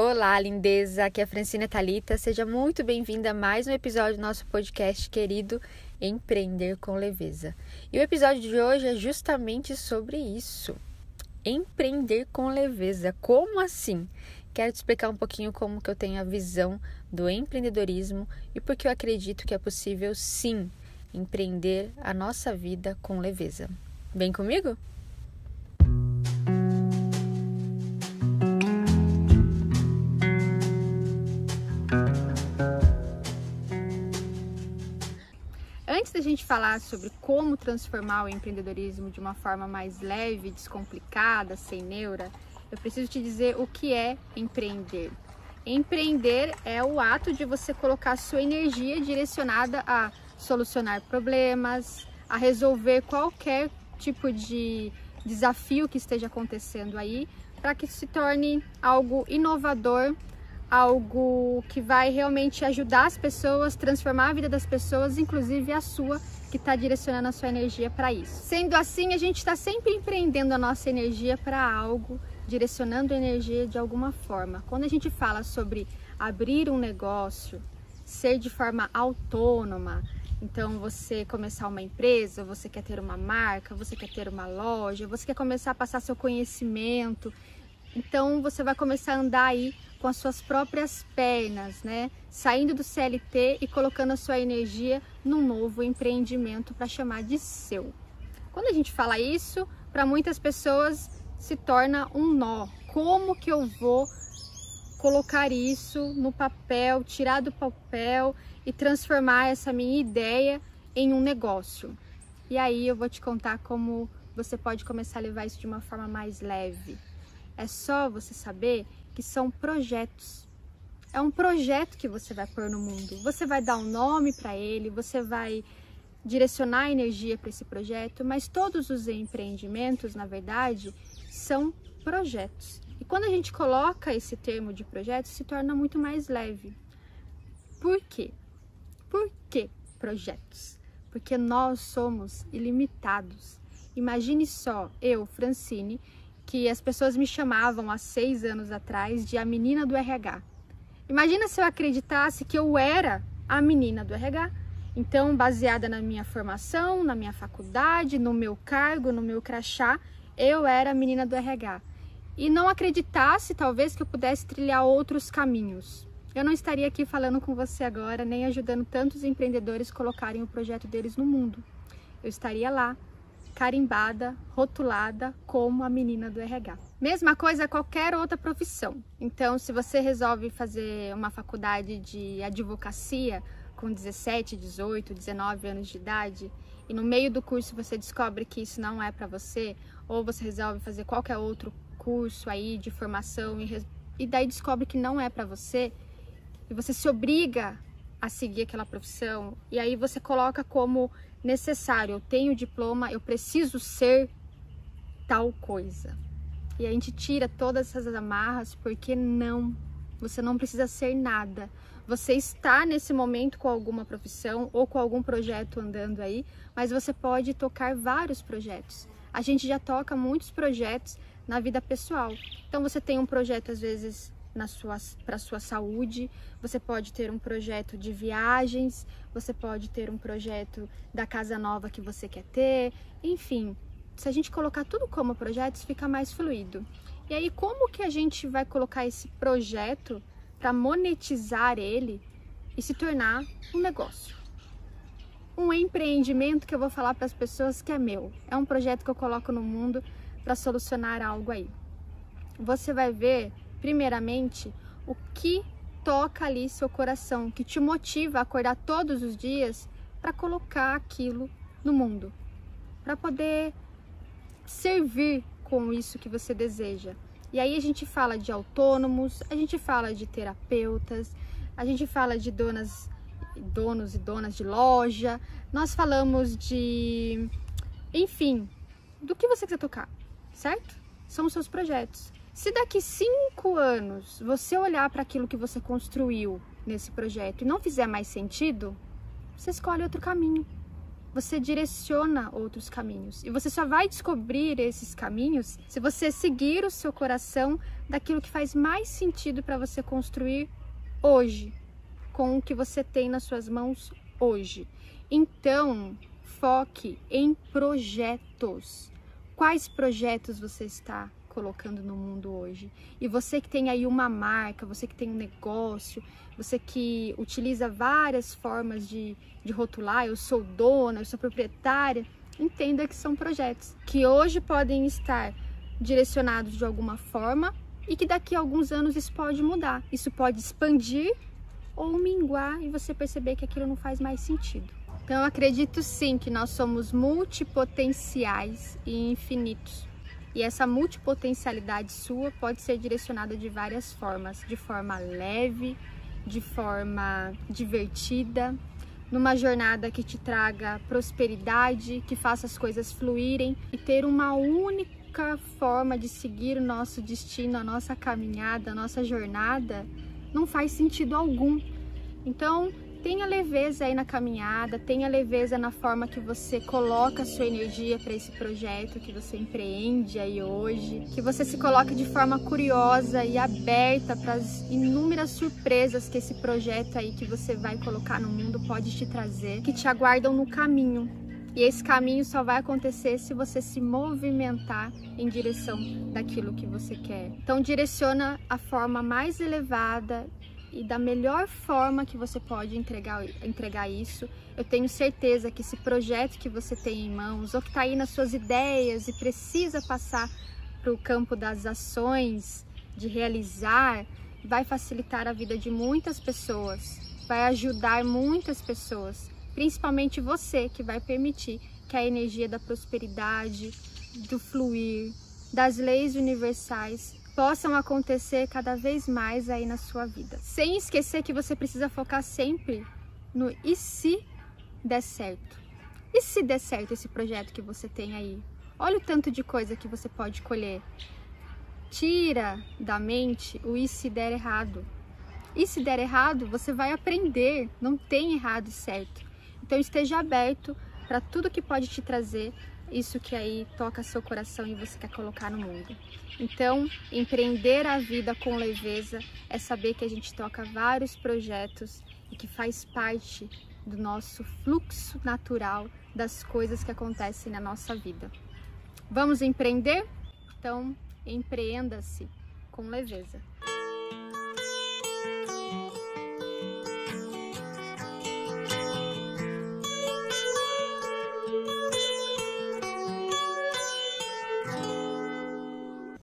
Olá, lindeza! Aqui é a Francina Talita. Seja muito bem-vinda a mais um episódio do nosso podcast querido Empreender com Leveza. E o episódio de hoje é justamente sobre isso. Empreender com leveza. Como assim? Quero te explicar um pouquinho como que eu tenho a visão do empreendedorismo e porque eu acredito que é possível sim empreender a nossa vida com leveza. Vem comigo? Gente falar sobre como transformar o empreendedorismo de uma forma mais leve, descomplicada, sem neura, eu preciso te dizer o que é empreender. Empreender é o ato de você colocar sua energia direcionada a solucionar problemas, a resolver qualquer tipo de desafio que esteja acontecendo aí, para que se torne algo inovador algo que vai realmente ajudar as pessoas, transformar a vida das pessoas, inclusive a sua, que está direcionando a sua energia para isso. Sendo assim, a gente está sempre empreendendo a nossa energia para algo, direcionando a energia de alguma forma. Quando a gente fala sobre abrir um negócio, ser de forma autônoma, então você começar uma empresa, você quer ter uma marca, você quer ter uma loja, você quer começar a passar seu conhecimento, então você vai começar a andar aí com as suas próprias pernas, né? Saindo do CLT e colocando a sua energia num novo empreendimento para chamar de seu. Quando a gente fala isso, para muitas pessoas se torna um nó. Como que eu vou colocar isso no papel, tirar do papel e transformar essa minha ideia em um negócio? E aí eu vou te contar como você pode começar a levar isso de uma forma mais leve. É só você saber que são projetos. É um projeto que você vai pôr no mundo. Você vai dar um nome para ele, você vai direcionar energia para esse projeto, mas todos os empreendimentos, na verdade, são projetos. E quando a gente coloca esse termo de projeto, se torna muito mais leve. Por quê? Por que projetos? Porque nós somos ilimitados. Imagine só, eu, Francine, que as pessoas me chamavam há seis anos atrás de a menina do RH. Imagina se eu acreditasse que eu era a menina do RH. Então, baseada na minha formação, na minha faculdade, no meu cargo, no meu crachá, eu era a menina do RH. E não acreditasse, talvez, que eu pudesse trilhar outros caminhos. Eu não estaria aqui falando com você agora, nem ajudando tantos empreendedores colocarem o projeto deles no mundo. Eu estaria lá, carimbada, rotulada como a menina do RH. Mesma coisa qualquer outra profissão. Então, se você resolve fazer uma faculdade de advocacia com 17, 18, 19 anos de idade e no meio do curso você descobre que isso não é para você, ou você resolve fazer qualquer outro curso aí de formação e, e daí descobre que não é para você, e você se obriga a seguir aquela profissão, e aí você coloca como necessário, eu tenho diploma, eu preciso ser tal coisa. E a gente tira todas essas amarras porque não, você não precisa ser nada. Você está nesse momento com alguma profissão ou com algum projeto andando aí, mas você pode tocar vários projetos. A gente já toca muitos projetos na vida pessoal. Então você tem um projeto às vezes para a sua saúde, você pode ter um projeto de viagens, você pode ter um projeto da casa nova que você quer ter, enfim. Se a gente colocar tudo como projetos, fica mais fluido. E aí, como que a gente vai colocar esse projeto para monetizar ele e se tornar um negócio? Um empreendimento que eu vou falar para as pessoas que é meu. É um projeto que eu coloco no mundo para solucionar algo aí. Você vai ver primeiramente, o que toca ali seu coração, que te motiva a acordar todos os dias para colocar aquilo no mundo, para poder servir com isso que você deseja. E aí a gente fala de autônomos, a gente fala de terapeutas, a gente fala de donas, donos e donas de loja, nós falamos de, enfim, do que você quiser tocar, certo? São os seus projetos. Se daqui cinco anos você olhar para aquilo que você construiu nesse projeto e não fizer mais sentido, você escolhe outro caminho. você direciona outros caminhos. E você só vai descobrir esses caminhos se você seguir o seu coração daquilo que faz mais sentido para você construir hoje, com o que você tem nas suas mãos hoje. Então, foque em projetos. Quais projetos você está colocando no mundo hoje? E você que tem aí uma marca, você que tem um negócio, você que utiliza várias formas de, de rotular, eu sou dona, eu sou proprietária, entenda que são projetos que hoje podem estar direcionados de alguma forma e que daqui a alguns anos isso pode mudar. Isso pode expandir ou minguar e você perceber que aquilo não faz mais sentido. Então, eu acredito sim que nós somos multipotenciais e infinitos. E essa multipotencialidade sua pode ser direcionada de várias formas, de forma leve, de forma divertida, numa jornada que te traga prosperidade, que faça as coisas fluírem e ter uma única forma de seguir o nosso destino, a nossa caminhada, a nossa jornada não faz sentido algum. Então, tenha leveza aí na caminhada, tenha leveza na forma que você coloca a sua energia para esse projeto que você empreende aí hoje, que você se coloque de forma curiosa e aberta para as inúmeras surpresas que esse projeto aí que você vai colocar no mundo pode te trazer, que te aguardam no caminho. E esse caminho só vai acontecer se você se movimentar em direção daquilo que você quer. Então direciona a forma mais elevada e da melhor forma que você pode entregar, entregar isso. Eu tenho certeza que esse projeto que você tem em mãos, ou que está aí nas suas ideias e precisa passar para o campo das ações, de realizar, vai facilitar a vida de muitas pessoas, vai ajudar muitas pessoas principalmente você, que vai permitir que a energia da prosperidade, do fluir, das leis universais possam acontecer cada vez mais aí na sua vida. Sem esquecer que você precisa focar sempre no e se der certo. E se der certo esse projeto que você tem aí? Olha o tanto de coisa que você pode colher. Tira da mente o e se der errado. E se der errado, você vai aprender, não tem errado e certo. Então esteja aberto para tudo que pode te trazer isso que aí toca seu coração e você quer colocar no mundo. Então, empreender a vida com leveza é saber que a gente toca vários projetos e que faz parte do nosso fluxo natural das coisas que acontecem na nossa vida. Vamos empreender? Então, empreenda-se com leveza.